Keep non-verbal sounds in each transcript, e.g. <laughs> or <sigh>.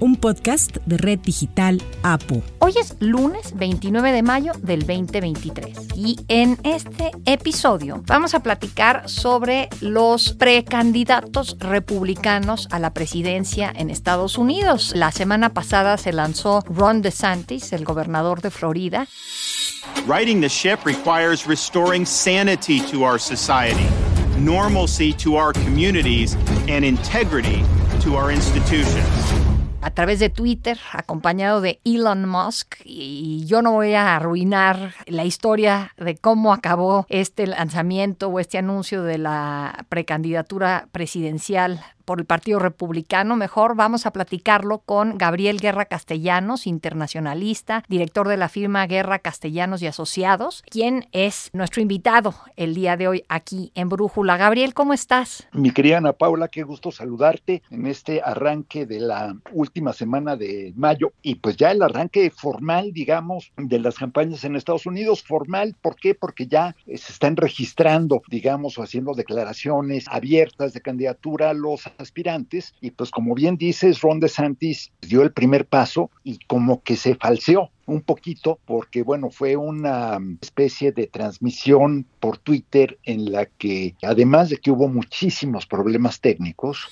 un podcast de Red Digital APO. Hoy es lunes 29 de mayo del 2023 y en este episodio vamos a platicar sobre los precandidatos republicanos a la presidencia en Estados Unidos. La semana pasada se lanzó Ron DeSantis, el gobernador de Florida. Righting the ship requires restoring sanity to our society, normalcy to our communities, and integrity to our institutions a través de Twitter, acompañado de Elon Musk. Y yo no voy a arruinar la historia de cómo acabó este lanzamiento o este anuncio de la precandidatura presidencial por el Partido Republicano. Mejor vamos a platicarlo con Gabriel Guerra Castellanos, internacionalista, director de la firma Guerra Castellanos y Asociados, quien es nuestro invitado el día de hoy aquí en Brújula. Gabriel, ¿cómo estás? Mi querida Ana Paula, qué gusto saludarte en este arranque de la última semana de mayo y pues ya el arranque formal, digamos, de las campañas en Estados Unidos. Formal, ¿por qué? Porque ya se están registrando, digamos, o haciendo declaraciones abiertas de candidatura los aspirantes y pues como bien dices, Ron DeSantis dio el primer paso y como que se falseó un poquito porque bueno, fue una especie de transmisión por Twitter en la que además de que hubo muchísimos problemas técnicos,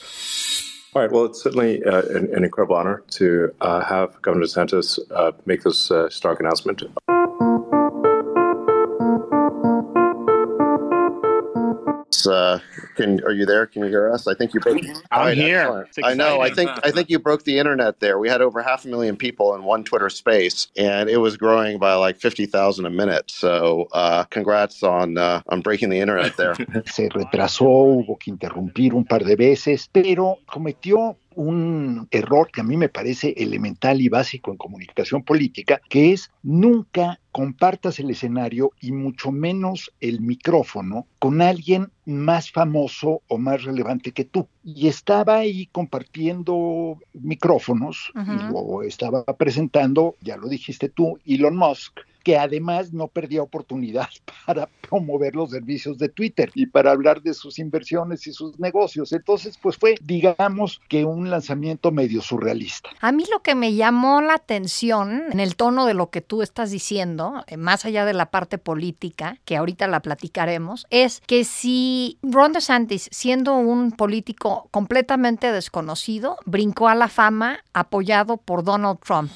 All right. Well, it's certainly uh, an, an, incredible honor to uh, have Governor DeSantis uh, make this uh, stark announcement. Uh, can are you there? Can you hear us? I think you broke. I'm right, here. I know. I think I think you broke the internet there. We had over half a million people in one Twitter space, and it was growing by like fifty thousand a minute. So, uh, congrats on uh, on breaking the internet there. <laughs> Se retrasó, hubo que interrumpir un par de veces, pero cometió un error que a mí me parece elemental y básico en comunicación política, que es nunca compartas el escenario y mucho menos el micrófono con alguien más famoso o más relevante que tú. Y estaba ahí compartiendo micrófonos y lo estaba presentando, ya lo dijiste tú, Elon Musk que además no perdía oportunidad <laughs> para promover los servicios de Twitter y para hablar de sus inversiones y sus negocios. Entonces, pues fue, digamos, que un lanzamiento medio surrealista. A mí lo que me llamó la atención en el tono de lo que tú estás diciendo, eh, más allá de la parte política, que ahorita la platicaremos, es que si Ron DeSantis, siendo un político completamente desconocido, brincó a la fama apoyado por Donald Trump.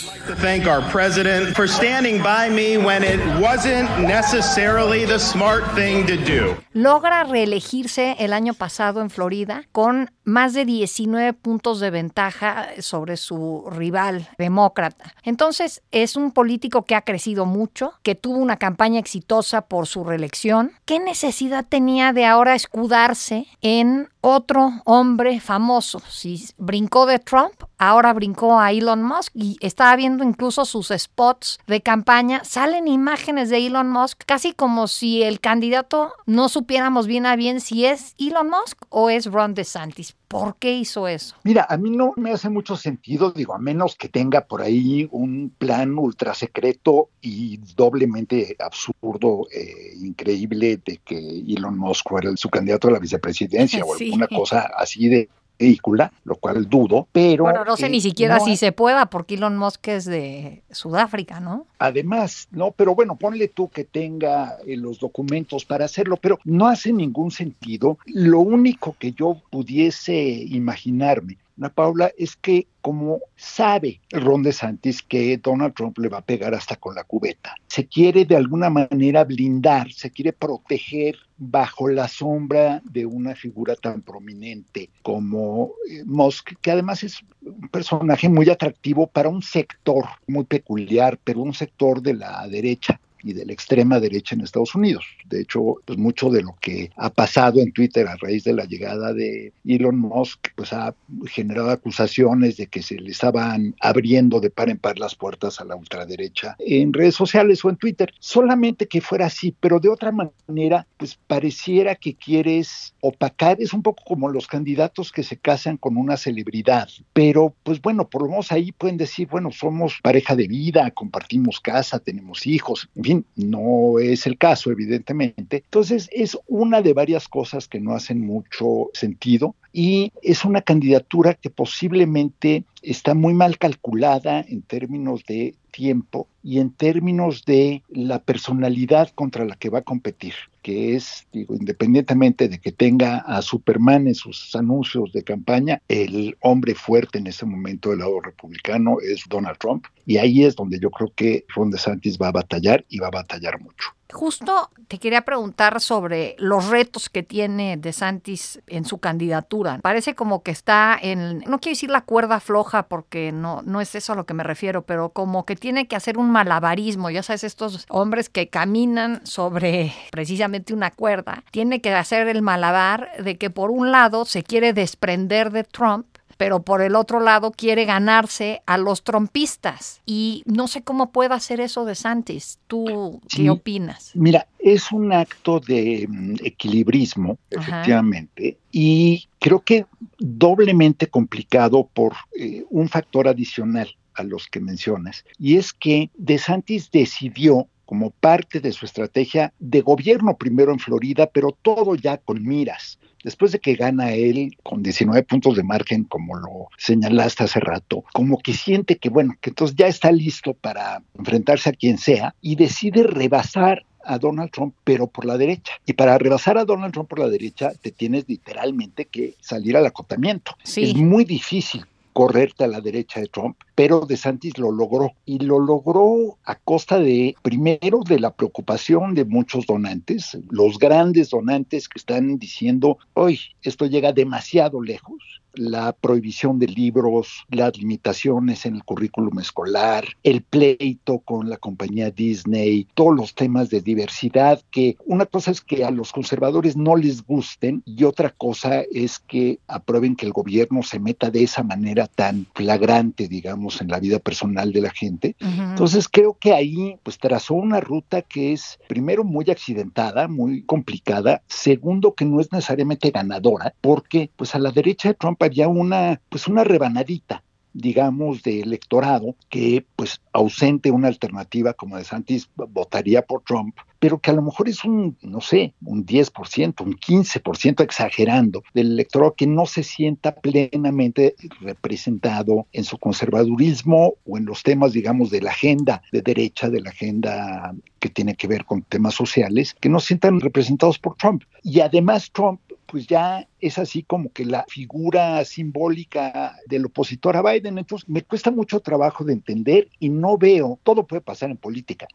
I'd like to thank our president for standing by me when it wasn't necessarily the smart thing to do. Logra reelegirse el año pasado en Florida con más de 19 puntos de ventaja sobre su rival demócrata. Entonces, es un político que ha crecido mucho, que tuvo una campaña exitosa por su reelección. ¿Qué necesidad tenía de ahora escudarse en otro hombre famoso? Si brincó de Trump, ahora brincó a Elon Musk y estaba viendo incluso sus spots de campaña. Salen imágenes de Elon Musk casi como si el candidato no supiéramos bien a bien si es Elon Musk o es Ron DeSantis. ¿Por qué hizo eso? Mira, a mí no me hace mucho sentido, digo, a menos que tenga por ahí un plan ultra secreto y doblemente absurdo, eh, increíble, de que Elon Musk fuera su candidato a la vicepresidencia o <laughs> alguna cosa así de vehícula, lo cual dudo, pero... Bueno, no sé eh, ni siquiera si se pueda, porque Elon Musk es de Sudáfrica, ¿no? Además, no, pero bueno, ponle tú que tenga eh, los documentos para hacerlo, pero no hace ningún sentido. Lo único que yo pudiese imaginarme Ana Paula, es que como sabe Ron DeSantis que Donald Trump le va a pegar hasta con la cubeta, se quiere de alguna manera blindar, se quiere proteger bajo la sombra de una figura tan prominente como eh, Musk, que además es un personaje muy atractivo para un sector muy peculiar, pero un sector de la derecha y de la extrema derecha en Estados Unidos. De hecho, pues mucho de lo que ha pasado en Twitter a raíz de la llegada de Elon Musk, pues ha generado acusaciones de que se le estaban abriendo de par en par las puertas a la ultraderecha en redes sociales o en Twitter. Solamente que fuera así, pero de otra manera, pues pareciera que quieres opacar, es un poco como los candidatos que se casan con una celebridad, pero pues bueno, por lo menos ahí pueden decir, bueno, somos pareja de vida, compartimos casa, tenemos hijos, en no es el caso, evidentemente. Entonces, es una de varias cosas que no hacen mucho sentido y es una candidatura que posiblemente está muy mal calculada en términos de tiempo y en términos de la personalidad contra la que va a competir, que es, digo, independientemente de que tenga a Superman en sus anuncios de campaña, el hombre fuerte en ese momento del lado republicano es Donald Trump. Y ahí es donde yo creo que Ron DeSantis va a batallar y va a batallar mucho. Justo te quería preguntar sobre los retos que tiene DeSantis en su candidatura. Parece como que está en, no quiero decir la cuerda floja porque no, no es eso a lo que me refiero, pero como que tiene que hacer un malabarismo, ya sabes, estos hombres que caminan sobre precisamente una cuerda, tiene que hacer el malabar de que por un lado se quiere desprender de Trump pero por el otro lado quiere ganarse a los trompistas. Y no sé cómo puede hacer eso de Santis. ¿Tú qué opinas? Mira, es un acto de mm, equilibrismo, efectivamente, y creo que doblemente complicado por eh, un factor adicional a los que mencionas, y es que De Santis decidió como parte de su estrategia de gobierno primero en Florida, pero todo ya con miras después de que gana él con 19 puntos de margen, como lo señalaste hace rato, como que siente que, bueno, que entonces ya está listo para enfrentarse a quien sea y decide rebasar a Donald Trump, pero por la derecha. Y para rebasar a Donald Trump por la derecha, te tienes literalmente que salir al acotamiento. Es muy difícil correrte a la derecha de Trump, pero DeSantis lo logró y lo logró a costa de, primero, de la preocupación de muchos donantes, los grandes donantes que están diciendo, hoy esto llega demasiado lejos, la prohibición de libros, las limitaciones en el currículum escolar, el pleito con la compañía Disney, todos los temas de diversidad, que una cosa es que a los conservadores no les gusten y otra cosa es que aprueben que el gobierno se meta de esa manera tan flagrante, digamos, en la vida personal de la gente. Entonces creo que ahí pues trazó una ruta que es primero muy accidentada, muy complicada, segundo que no es necesariamente ganadora, porque pues a la derecha de Trump había una, pues una rebanadita digamos, de electorado que, pues, ausente una alternativa como de Santis, votaría por Trump, pero que a lo mejor es un, no sé, un 10%, un 15% exagerando del electorado que no se sienta plenamente representado en su conservadurismo o en los temas, digamos, de la agenda de derecha, de la agenda que tiene que ver con temas sociales, que no se sientan representados por Trump. Y además Trump pues ya es así como que la figura simbólica del opositor a Biden. Entonces me cuesta mucho trabajo de entender y no veo, todo puede pasar en política,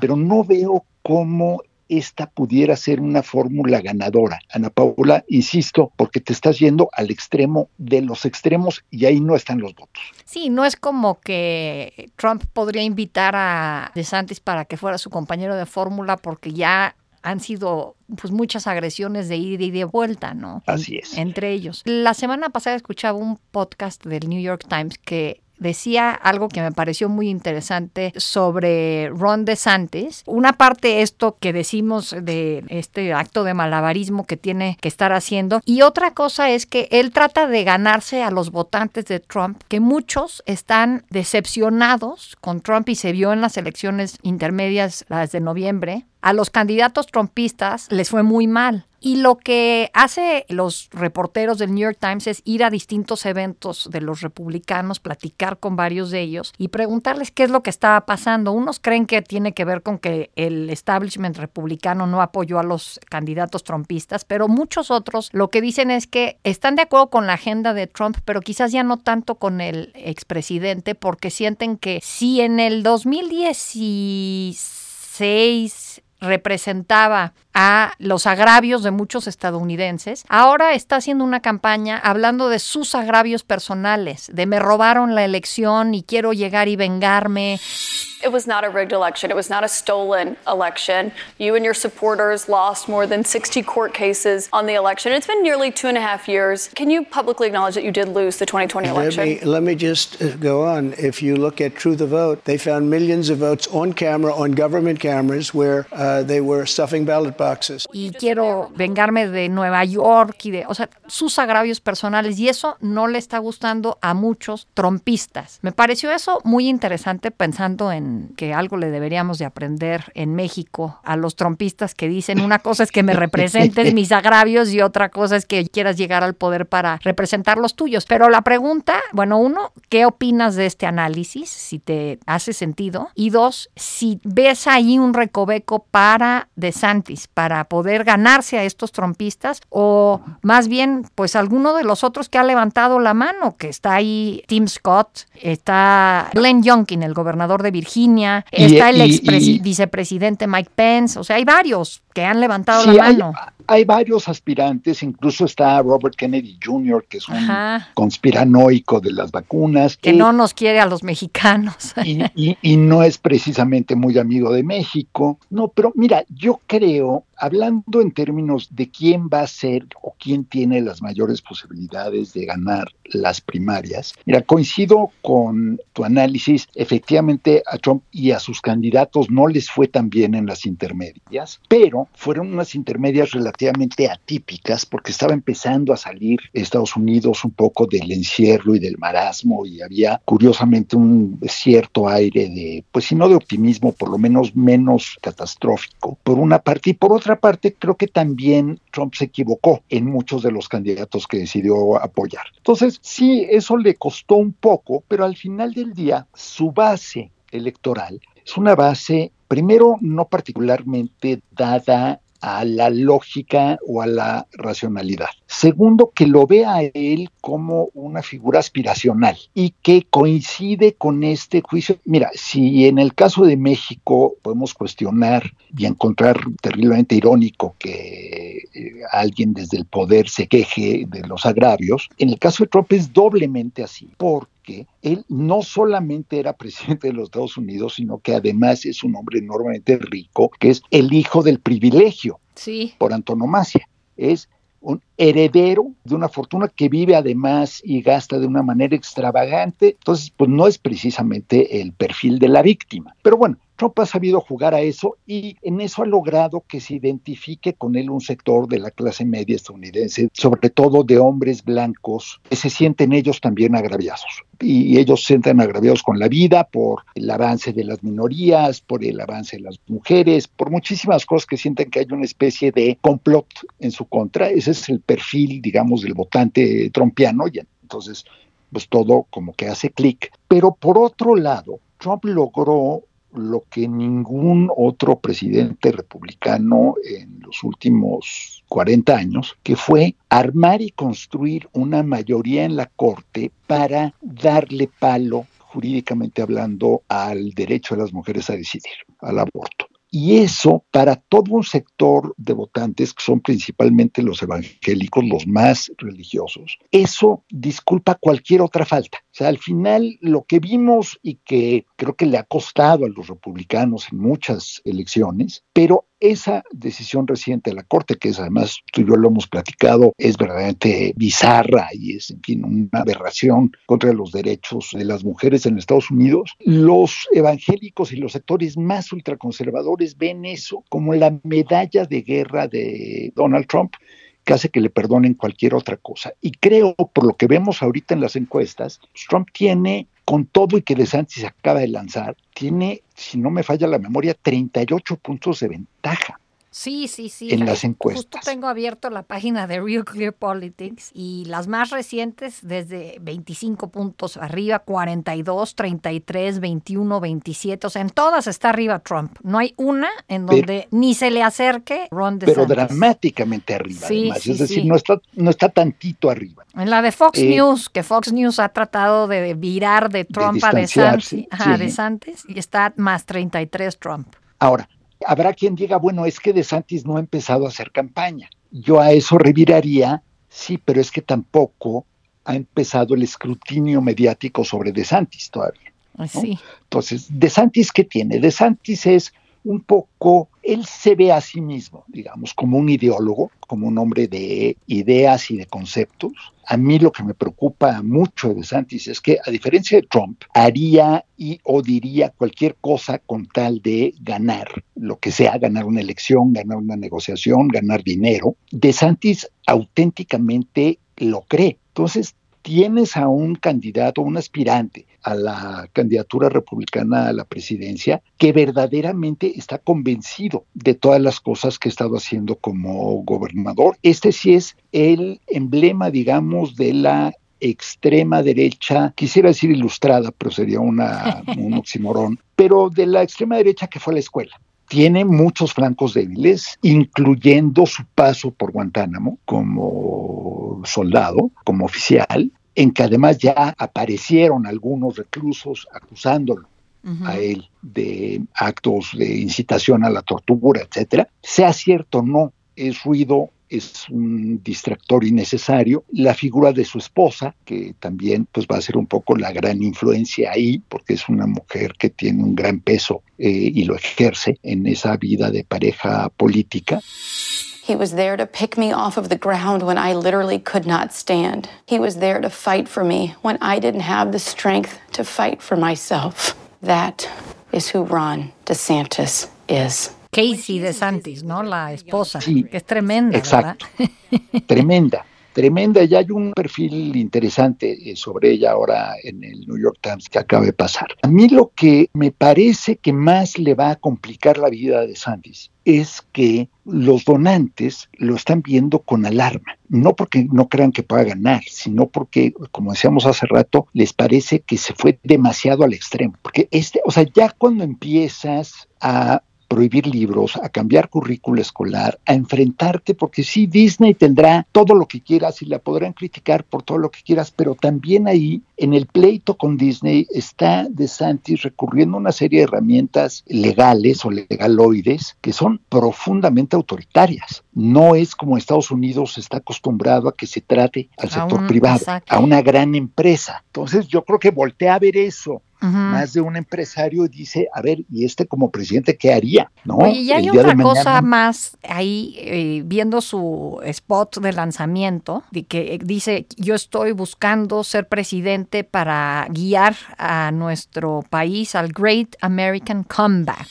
pero no veo cómo esta pudiera ser una fórmula ganadora. Ana Paula, insisto, porque te estás yendo al extremo de los extremos y ahí no están los votos. Sí, no es como que Trump podría invitar a DeSantis para que fuera su compañero de fórmula porque ya han sido pues muchas agresiones de ida y de vuelta, ¿no? Así es. Entre ellos. La semana pasada escuchaba un podcast del New York Times que decía algo que me pareció muy interesante sobre Ron DeSantis. Una parte esto que decimos de este acto de malabarismo que tiene que estar haciendo y otra cosa es que él trata de ganarse a los votantes de Trump, que muchos están decepcionados con Trump y se vio en las elecciones intermedias, las de noviembre. A los candidatos trumpistas les fue muy mal. Y lo que hace los reporteros del New York Times es ir a distintos eventos de los republicanos, platicar con varios de ellos y preguntarles qué es lo que estaba pasando. Unos creen que tiene que ver con que el establishment republicano no apoyó a los candidatos trumpistas, pero muchos otros lo que dicen es que están de acuerdo con la agenda de Trump, pero quizás ya no tanto con el expresidente, porque sienten que si en el 2016 representaba a los agravios de muchos estadounidenses, ahora está haciendo una campaña hablando de sus agravios personales, de me robaron la elección y quiero llegar y vengarme. It was not a rigged election. It was not a stolen election. You and your supporters lost more than 60 court cases on the election. It's been nearly two and a half years. Can you publicly acknowledge that you did lose the 2020 election? Let me, let me just uh, go on. If you look at True the Vote, they found millions of votes on camera, on government cameras, where uh, they were stuffing ballot boxes. Y quiero vengarme de Nueva York y de, o sea, sus agravios personales. Y eso no le está gustando a muchos trompistas. Me pareció eso muy interesante pensando en que algo le deberíamos de aprender en México a los trompistas que dicen una cosa es que me representes <laughs> mis agravios y otra cosa es que quieras llegar al poder para representar los tuyos. Pero la pregunta, bueno, uno, ¿qué opinas de este análisis? Si te hace sentido. Y dos, si ves ahí un recoveco para DeSantis, para poder ganarse a estos trompistas o más bien, pues alguno de los otros que ha levantado la mano, que está ahí Tim Scott, está Glenn Youngkin, el gobernador de Virginia, está el ex vicepresidente Mike Pence, o sea, hay varios que han levantado la mano. Hay, varios aspirantes, incluso está Robert Kennedy Jr., que es un conspiranoico de las vacunas. Que, no nos quiere a los mexicanos. <laughs> Y, y no es precisamente muy amigo de México. No, pero mira, yo creo hablando en términos de quién va a ser o quién tiene las mayores posibilidades de ganar las primarias, mira, coincido con tu análisis, efectivamente a Trump y a sus candidatos no les fue tan bien en las intermedias, pero fueron unas intermedias relativamente atípicas porque estaba empezando a salir Estados Unidos un poco del encierro y del marasmo y había curiosamente un cierto aire de, pues si no de optimismo, por lo menos menos catastrófico, por una parte y por otra parte, creo que también Trump se equivocó en muchos de los candidatos que decidió apoyar. Entonces, sí, eso le costó un poco, pero al final del día, su base electoral es una base, primero, no particularmente dada a la lógica o a la racionalidad. Segundo, que lo vea a él como una figura aspiracional y que coincide con este juicio. Mira, si en el caso de México podemos cuestionar y encontrar terriblemente irónico que eh, alguien desde el poder se queje de los agravios, en el caso de Trump es doblemente así, porque él no solamente era presidente de los Estados Unidos, sino que además es un hombre enormemente rico, que es el hijo del privilegio sí. por antonomasia. Es un heredero de una fortuna que vive además y gasta de una manera extravagante. Entonces, pues no es precisamente el perfil de la víctima. Pero bueno, Trump ha sabido jugar a eso y en eso ha logrado que se identifique con él un sector de la clase media estadounidense, sobre todo de hombres blancos, que se sienten ellos también agraviados. Y ellos se sienten agraviados con la vida por el avance de las minorías, por el avance de las mujeres, por muchísimas cosas que sienten que hay una especie de complot en su contra. Ese es el perfil, digamos, del votante trompiano. Y entonces, pues todo como que hace clic. Pero por otro lado, Trump logró lo que ningún otro presidente republicano en los últimos 40 años, que fue armar y construir una mayoría en la Corte para darle palo, jurídicamente hablando, al derecho de las mujeres a decidir, al aborto. Y eso para todo un sector de votantes, que son principalmente los evangélicos, los más religiosos, eso disculpa cualquier otra falta. O sea, al final lo que vimos y que creo que le ha costado a los republicanos en muchas elecciones, pero esa decisión reciente de la Corte, que es además tú y yo lo hemos platicado, es verdaderamente bizarra y es, en fin, una aberración contra los derechos de las mujeres en Estados Unidos. Los evangélicos y los sectores más ultraconservadores ven eso como la medalla de guerra de Donald Trump que hace que le perdonen cualquier otra cosa. Y creo, por lo que vemos ahorita en las encuestas, Trump tiene con todo y que DeSantis acaba de lanzar, tiene, si no me falla la memoria, 38 puntos de ventaja. Sí, sí, sí. En las encuestas. Justo tengo abierto la página de Real Clear Politics y las más recientes desde 25 puntos arriba, 42, 33, 21, 27. O sea, en todas está arriba Trump. No hay una en donde ni se le acerque Ron DeSantis. Pero dramáticamente arriba, además. es decir, no, está, no está tantito arriba. En la de Fox eh, News, que Fox News ha tratado de virar de Trump a DeSantis, a DeSantis y está más 33 Trump. Ahora, Habrá quien diga, bueno, es que DeSantis no ha empezado a hacer campaña. Yo a eso reviraría, sí, pero es que tampoco ha empezado el escrutinio mediático sobre DeSantis todavía. Sí. Entonces, De Santis, ¿qué tiene? De Santis es un poco, él se ve a sí mismo, digamos, como un ideólogo, como un hombre de ideas y de conceptos. A mí lo que me preocupa mucho de Santis es que, a diferencia de Trump, haría y o diría cualquier cosa con tal de ganar, lo que sea, ganar una elección, ganar una negociación, ganar dinero. De Santis auténticamente lo cree. Entonces, tienes a un candidato, un aspirante a la candidatura republicana a la presidencia que verdaderamente está convencido de todas las cosas que ha estado haciendo como gobernador. Este sí es el emblema, digamos, de la extrema derecha, quisiera decir ilustrada, pero sería una, <laughs> un oximorón, pero de la extrema derecha que fue a la escuela tiene muchos flancos débiles, incluyendo su paso por Guantánamo como soldado, como oficial, en que además ya aparecieron algunos reclusos acusándolo a él de actos de incitación a la tortura, etcétera. Sea cierto o no, es ruido es un distractor innecesario. La figura de su esposa, que también pues, va a ser un poco la gran influencia ahí, porque es una mujer que tiene un gran peso eh, y lo ejerce en esa vida de pareja política. He was there to pick me off of the ground when I literally could not stand. He was there to fight for me when I didn't have the strength to fight for myself. That is who Ron DeSantis is. Casey DeSantis, ¿no? La esposa, sí, que es tremenda, exacto. tremenda <laughs> tremenda. Ya hay un perfil interesante eh, sobre ella ahora en el New York Times que acaba de pasar. A mí lo que me parece que más le va a complicar la vida de Sandys es que los donantes lo están viendo con alarma, no porque no crean que pueda ganar, sino porque, como decíamos hace rato, les parece que se fue demasiado al extremo. Porque este, o sea, ya cuando empiezas a prohibir libros, a cambiar currículo escolar, a enfrentarte, porque sí, Disney tendrá todo lo que quieras y la podrán criticar por todo lo que quieras, pero también ahí en el pleito con Disney está DeSantis recurriendo a una serie de herramientas legales o legaloides que son profundamente autoritarias. No es como Estados Unidos está acostumbrado a que se trate al sector privado, a una gran empresa. Entonces yo creo que voltea a ver eso más de un empresario dice, a ver, ¿y este como presidente qué haría? ¿No? y hay otra cosa más ahí, eh, viendo su spot de lanzamiento, de que eh, dice, yo estoy buscando ser presidente para guiar a nuestro país al Great American Comeback.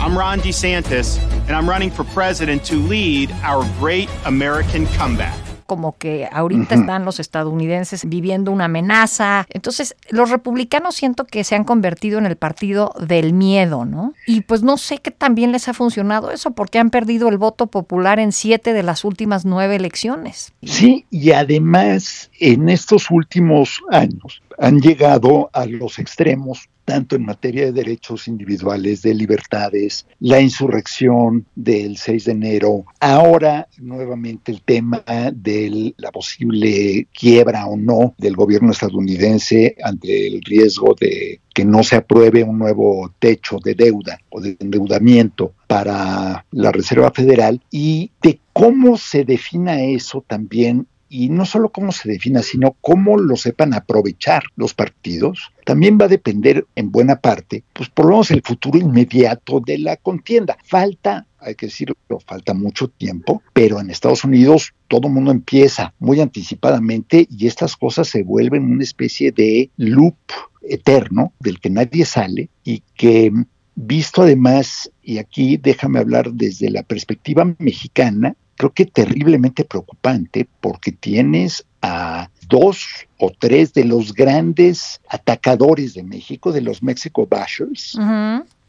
I'm Ron DeSantis, and I'm running for president to lead our Great American Comeback como que ahorita están los estadounidenses viviendo una amenaza. Entonces, los republicanos siento que se han convertido en el partido del miedo, ¿no? Y pues no sé qué también les ha funcionado eso, porque han perdido el voto popular en siete de las últimas nueve elecciones. Sí, y además en estos últimos años han llegado a los extremos tanto en materia de derechos individuales, de libertades, la insurrección del 6 de enero, ahora nuevamente el tema de la posible quiebra o no del gobierno estadounidense ante el riesgo de que no se apruebe un nuevo techo de deuda o de endeudamiento para la Reserva Federal y de cómo se defina eso también y no solo cómo se defina, sino cómo lo sepan aprovechar los partidos, también va a depender en buena parte, pues por lo menos el futuro inmediato de la contienda. Falta, hay que decirlo, falta mucho tiempo, pero en Estados Unidos todo el mundo empieza muy anticipadamente y estas cosas se vuelven una especie de loop eterno del que nadie sale y que visto además, y aquí déjame hablar desde la perspectiva mexicana, creo que terriblemente preocupante porque tienes a dos o tres de los grandes atacadores de México, de los Mexico Bashers,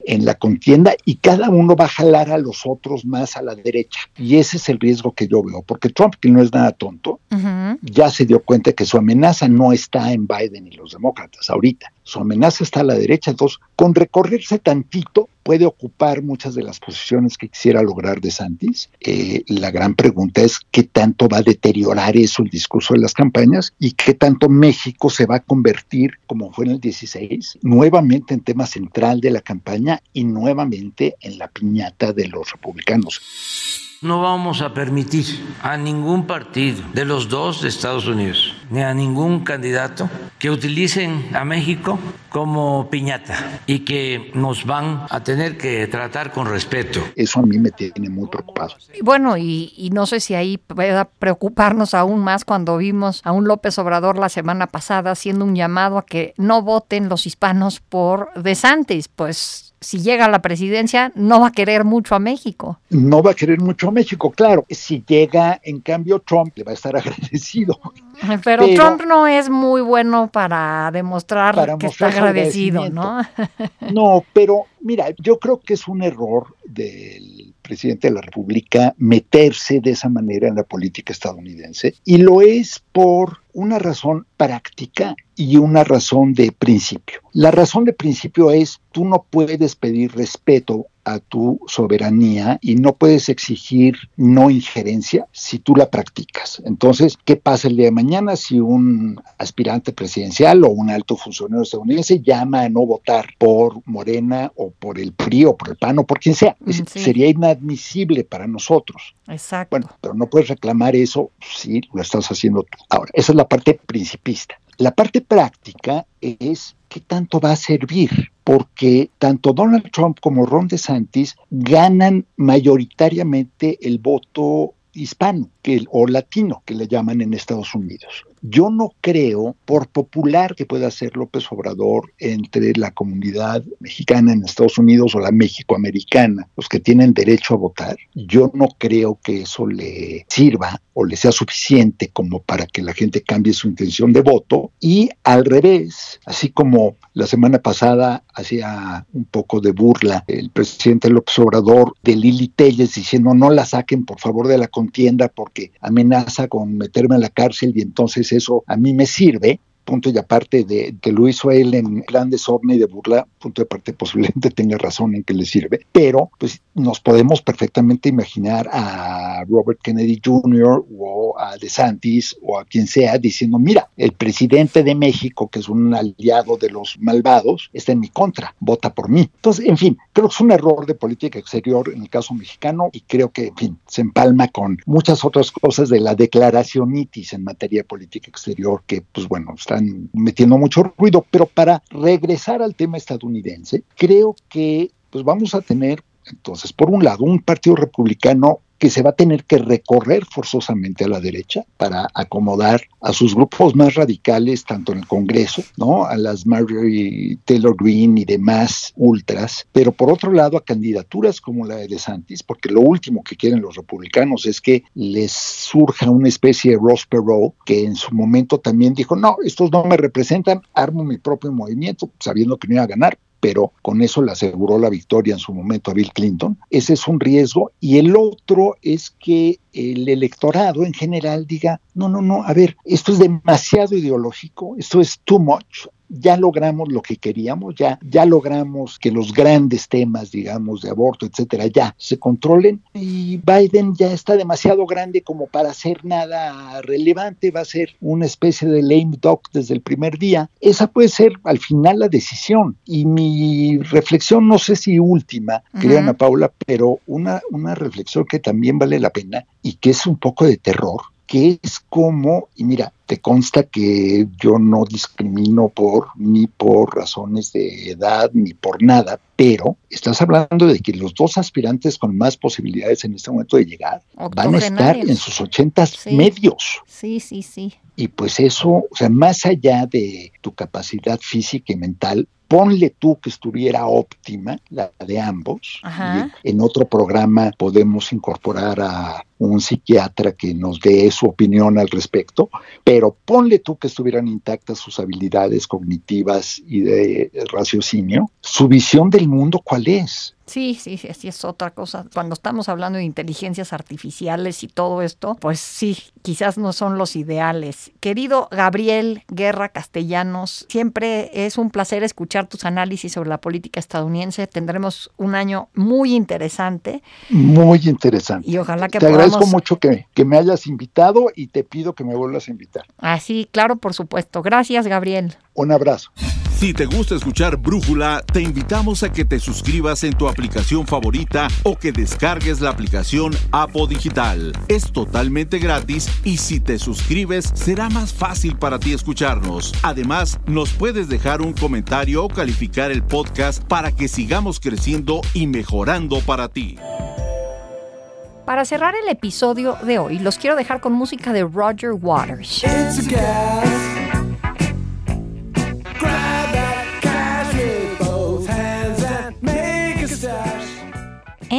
en la contienda y cada uno va a jalar a los otros más a la derecha. Y ese es el riesgo que yo veo, porque Trump, que no es nada tonto, ya se dio cuenta que su amenaza no está en Biden y los demócratas ahorita, su amenaza está a la derecha, entonces con recorrerse tantito puede ocupar muchas de las posiciones que quisiera lograr de Santis. Eh, la gran pregunta es qué tanto va a deteriorar eso el discurso de las campañas y qué tanto México se va a convertir, como fue en el 16, nuevamente en tema central de la campaña y nuevamente en la piñata de los republicanos. no vamos a permitir a ningún partido de los dos de Estados Unidos, ni a ningún candidato que utilicen a México como piñata y que nos van a tener que tratar con respeto. Eso a mí me tiene muy preocupado. Bueno, y, y no sé si ahí pueda preocuparnos aún más cuando vimos a un López Obrador la semana pasada haciendo un llamado a que no voten los hispanos por DeSantis, pues si llega a la presidencia, no va a querer mucho a México. No va a querer mucho a México, claro. Si llega, en cambio, Trump le va a estar <laughs> agradecido. Pero, Trump no es muy bueno para demostrar que está agradecido, ¿no? <laughs> no, pero mira, yo creo que es un error del presidente de la República meterse de esa manera en la política estadounidense y lo es por una razón práctica y una razón de principio. La razón de principio es tú no puedes pedir respeto a tu soberanía y no puedes exigir no injerencia si tú la practicas. Entonces, ¿qué pasa el día de mañana si un aspirante presidencial o un alto funcionario estadounidense llama a no votar por Morena o por el PRI o por el PAN o por quien sea? Sería inadmisible para nosotros. Exacto. Bueno, pero no puedes reclamar eso si lo estás haciendo tú. Ahora, esa es la parte principista. La parte práctica es qué tanto va a servir, porque tanto Donald Trump como Ron DeSantis ganan mayoritariamente el voto hispano que, o latino, que le llaman en Estados Unidos. Yo no creo, por popular que pueda ser López Obrador entre la comunidad mexicana en Estados Unidos o la mexicoamericana, los que tienen derecho a votar, yo no creo que eso le sirva o le sea suficiente como para que la gente cambie su intención de voto. Y al revés, así como la semana pasada hacía un poco de burla el presidente López Obrador de Lili Telles diciendo no la saquen por favor de la contienda porque amenaza con meterme a la cárcel y entonces eso a mí me sirve, punto y aparte de que lo hizo él en plan de sorna y de burla, punto de aparte <laughs> posiblemente tenga razón en que le sirve, pero pues nos podemos perfectamente imaginar a Robert Kennedy Jr. o a DeSantis o a quien sea diciendo, mira, el presidente de México, que es un aliado de los malvados, está en mi contra, vota por mí. Entonces, en fin, creo que es un error de política exterior en el caso mexicano y creo que, en fin, se empalma con muchas otras cosas de la declaracionitis en materia de política exterior que, pues bueno, están metiendo mucho ruido, pero para regresar al tema estadounidense, creo que pues vamos a tener entonces, por un lado, un partido republicano que se va a tener que recorrer forzosamente a la derecha para acomodar a sus grupos más radicales, tanto en el Congreso, ¿no? A las Marjorie Taylor Greene y demás ultras, pero por otro lado a candidaturas como la de DeSantis, porque lo último que quieren los republicanos es que les surja una especie de Ross Perot, que en su momento también dijo, no, estos no me representan, armo mi propio movimiento, sabiendo que no iba a ganar, pero con eso le aseguró la victoria en su momento a Bill Clinton. Ese es un riesgo. Y el otro es que el electorado en general diga, no, no, no, a ver, esto es demasiado ideológico, esto es too much, ya logramos lo que queríamos, ya, ya logramos que los grandes temas, digamos, de aborto, etcétera, ya se controlen y Biden ya está demasiado grande como para hacer nada relevante, va a ser una especie de lame duck desde el primer día. Esa puede ser al final la decisión. Y mi reflexión, no sé si última, uh Ana Paula, pero una, una reflexión que también vale la pena y que es un poco de terror, que es como, y mira, te consta que yo no discrimino por ni por razones de edad ni por nada, pero estás hablando de que los dos aspirantes con más posibilidades en este momento de llegar van a estar en sus ochentas medios. Sí, sí, sí. Y pues eso, o sea, más allá de tu capacidad física y mental, ponle tú que estuviera óptima, la de ambos. Y en otro programa podemos incorporar a un psiquiatra que nos dé su opinión al respecto, pero ponle tú que estuvieran intactas sus habilidades cognitivas y de raciocinio, su visión del mundo, ¿cuál es? Sí, sí, sí, es otra cosa. Cuando estamos hablando de inteligencias artificiales y todo esto, pues sí, quizás no son los ideales. Querido Gabriel Guerra Castellanos, siempre es un placer escuchar tus análisis sobre la política estadounidense. Tendremos un año muy interesante. Muy interesante. Y ojalá que Te agradezco mucho que, que me hayas invitado y te pido que me vuelvas a invitar. Así, claro, por supuesto. Gracias, Gabriel. Un abrazo. Si te gusta escuchar Brújula, te invitamos a que te suscribas en tu aplicación favorita o que descargues la aplicación Apo Digital. Es totalmente gratis y si te suscribes será más fácil para ti escucharnos. Además, nos puedes dejar un comentario o calificar el podcast para que sigamos creciendo y mejorando para ti. Para cerrar el episodio de hoy, los quiero dejar con música de Roger Waters.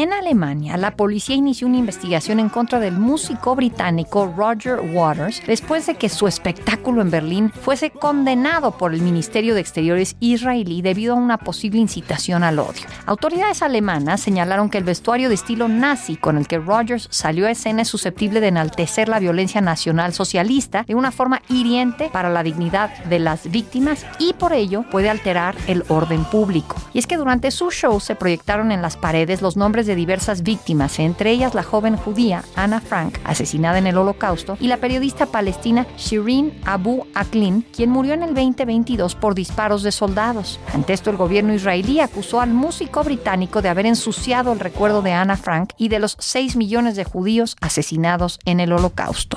En Alemania, la policía inició una investigación en contra del músico británico Roger Waters después de que su espectáculo en Berlín fuese condenado por el Ministerio de Exteriores israelí debido a una posible incitación al odio. Autoridades alemanas señalaron que el vestuario de estilo nazi con el que Rogers salió a escena es susceptible de enaltecer la violencia nacional socialista de una forma hiriente para la dignidad de las víctimas y por ello puede alterar el orden público. Y es que durante su show se proyectaron en las paredes los nombres diversas víctimas, entre ellas la joven judía Anna Frank, asesinada en el Holocausto, y la periodista palestina Shirin Abu Aklin, quien murió en el 2022 por disparos de soldados. Ante esto, el gobierno israelí acusó al músico británico de haber ensuciado el recuerdo de Anna Frank y de los 6 millones de judíos asesinados en el Holocausto.